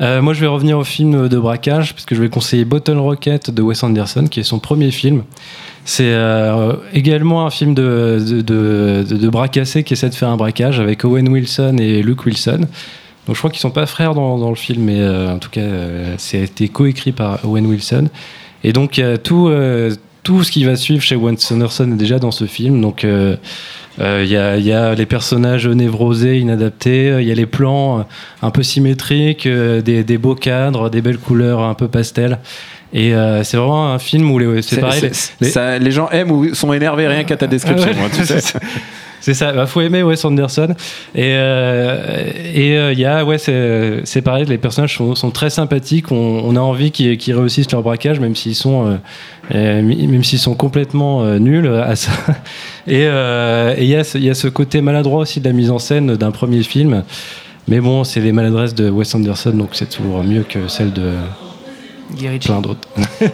Euh, moi, je vais revenir au film de braquage, parce que je vais conseiller Bottle Rocket de Wes Anderson, qui est son premier film. C'est euh, également un film de, de, de, qui essaie de faire un braquage avec Owen Wilson et Luke Wilson. Donc je crois qu'ils sont pas frères dans, le film, mais euh, en tout cas, c'est été coécrit par Owen Wilson. Et donc tout, tout ce qui va suivre chez Wes Anderson est déjà dans ce film. Donc il euh, y, a, y, a, les personnages névrosés, inadaptés, il y a les plans un peu symétriques, des, des, beaux cadres, des belles couleurs un peu pastel. Et euh, c'est vraiment un film où les, c'est pareil. Les, ça, les, gens aiment ou sont énervés rien qu'à ta description. tu sais. C'est ça, il bah, faut aimer Wes Anderson. Et il euh, et, euh, y a, ouais, c'est pareil, les personnages sont, sont très sympathiques, on, on a envie qu'ils qu réussissent leur braquage, même s'ils sont, euh, même s'ils sont complètement nuls à ça. Et il y, a ce, y a ce côté maladroit aussi de la mise en scène d'un premier film. Mais bon, c'est les maladresses de Wes Anderson, donc c'est toujours mieux que celle de plein d'autres.